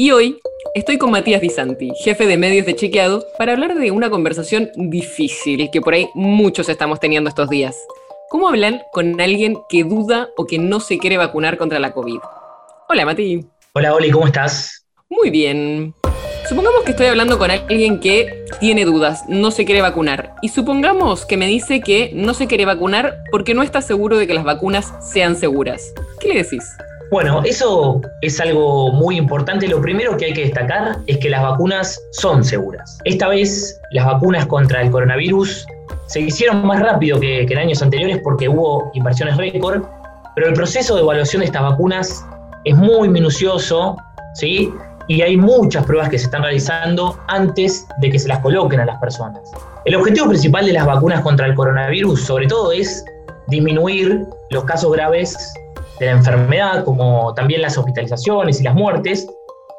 y hoy estoy con Matías Di Santi, jefe de medios de Chequeado, para hablar de una conversación difícil que por ahí muchos estamos teniendo estos días. ¿Cómo hablan con alguien que duda o que no se quiere vacunar contra la COVID? Hola, Mati. Hola, Oli, ¿cómo estás? Muy bien. Supongamos que estoy hablando con alguien que tiene dudas, no se quiere vacunar. Y supongamos que me dice que no se quiere vacunar porque no está seguro de que las vacunas sean seguras. ¿Qué le decís? Bueno, eso es algo muy importante. Lo primero que hay que destacar es que las vacunas son seguras. Esta vez las vacunas contra el coronavirus se hicieron más rápido que, en años anteriores porque hubo inversiones récord, pero el proceso de evaluación de estas vacunas es muy minucioso, ¿sí? Y hay muchas pruebas que se están realizando antes de que se las coloquen a las personas. El objetivo principal de las vacunas contra el coronavirus, sobre todo, es disminuir los casos graves de la enfermedad, como también las hospitalizaciones y las muertes,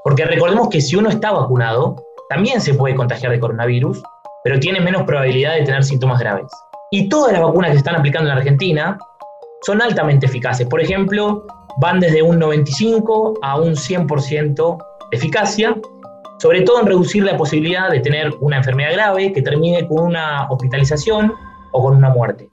porque recordemos que si uno está vacunado, también se puede contagiar de coronavirus, pero tiene menos probabilidad de tener síntomas graves. Y todas las vacunas que se están aplicando en Argentina son altamente eficaces. Por ejemplo, van desde un 95 a un 100% de eficacia, sobre todo en reducir la posibilidad de tener una enfermedad grave que termine con una hospitalización o con una muerte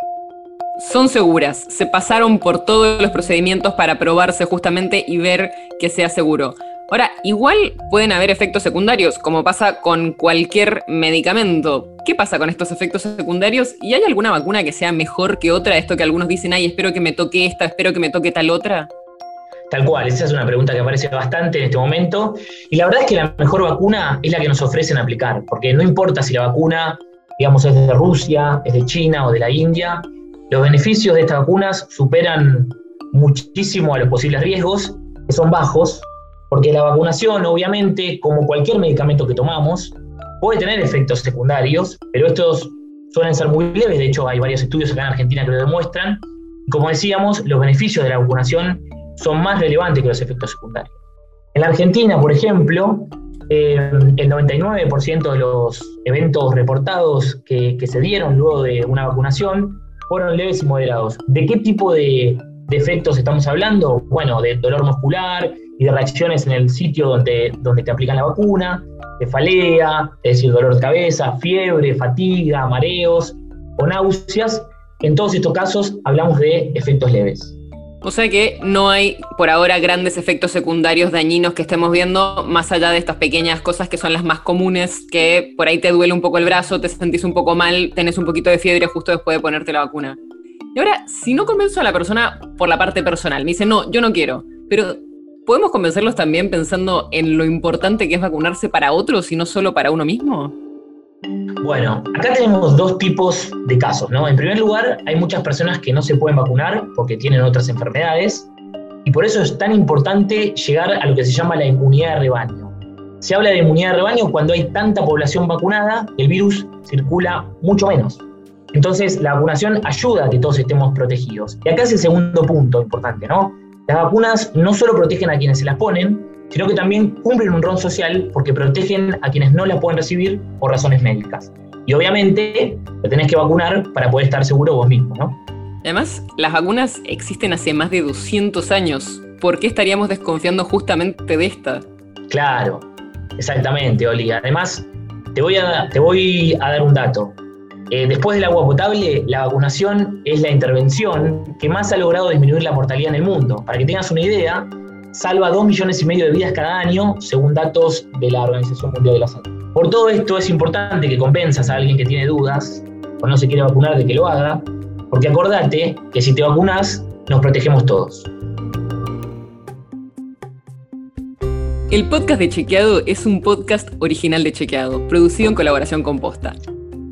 son seguras, se pasaron por todos los procedimientos para probarse justamente y ver que sea seguro. Ahora, igual pueden haber efectos secundarios, como pasa con cualquier medicamento. ¿Qué pasa con estos efectos secundarios? ¿Y hay alguna vacuna que sea mejor que otra? Esto que algunos dicen, ay, espero que me toque esta, espero que me toque tal otra. Tal cual, esa es una pregunta que aparece bastante en este momento. Y la verdad es que la mejor vacuna es la que nos ofrecen aplicar, porque no importa si la vacuna, digamos, es de Rusia, es de China o de la India, los beneficios de estas vacunas superan muchísimo a los posibles riesgos, que son bajos, porque la vacunación, obviamente, como cualquier medicamento que tomamos, puede tener efectos secundarios, pero estos suelen ser muy leves, de hecho hay varios estudios acá en Argentina que lo demuestran. Como decíamos, los beneficios de la vacunación son más relevantes que los efectos secundarios. En la Argentina, por ejemplo, eh, el 99% de los eventos reportados que, que se dieron luego de una vacunación fueron leves y moderados. ¿De qué tipo de, efectos estamos hablando? Bueno, de dolor muscular y de reacciones en el sitio donde, donde te aplican la vacuna, cefalea, es decir, dolor de cabeza, fiebre, fatiga, mareos o náuseas. En todos estos casos hablamos de efectos leves. O sea que no hay por ahora grandes efectos secundarios dañinos que estemos viendo, más allá de estas pequeñas cosas que son las más comunes, que por ahí te duele un poco el brazo, te sentís un poco mal, tenés un poquito de fiebre justo después de ponerte la vacuna. Y ahora, si no convenzo a la persona por la parte personal, me dice, no, yo no quiero, pero ¿podemos convencerlos también pensando en lo importante que es vacunarse para otros y no solo para uno mismo? Bueno, acá tenemos dos tipos de casos, ¿no? En primer lugar, hay muchas personas que no se pueden vacunar porque tienen otras enfermedades y por eso es tan importante llegar a lo que se llama la inmunidad de rebaño. Se habla de inmunidad de rebaño cuando hay tanta población vacunada, el virus circula mucho menos. Entonces, la vacunación ayuda a que todos estemos protegidos. Y acá es el segundo punto importante, ¿no? Las vacunas no solo protegen a quienes se las ponen, sino que también cumplen un rol social porque protegen a quienes no la pueden recibir por razones médicas. Y obviamente te tenés que vacunar para poder estar seguro vos mismo, ¿no? Además, las vacunas existen hace más de 200 años. ¿Por qué estaríamos desconfiando justamente de esta? Claro, exactamente, Oli. Además, te voy a, te voy a dar un dato. Eh, después del agua potable, la vacunación es la intervención que más ha logrado disminuir la mortalidad en el mundo. Para que tengas una idea, salva 2 millones y medio de vidas cada año, según datos de la Organización Mundial de la Salud. Por todo esto es importante que convenzas a alguien que tiene dudas o no se quiere vacunar de que lo haga, porque acordate que si te vacunas, nos protegemos todos. El podcast de Chequeado es un podcast original de Chequeado, producido en colaboración con Posta.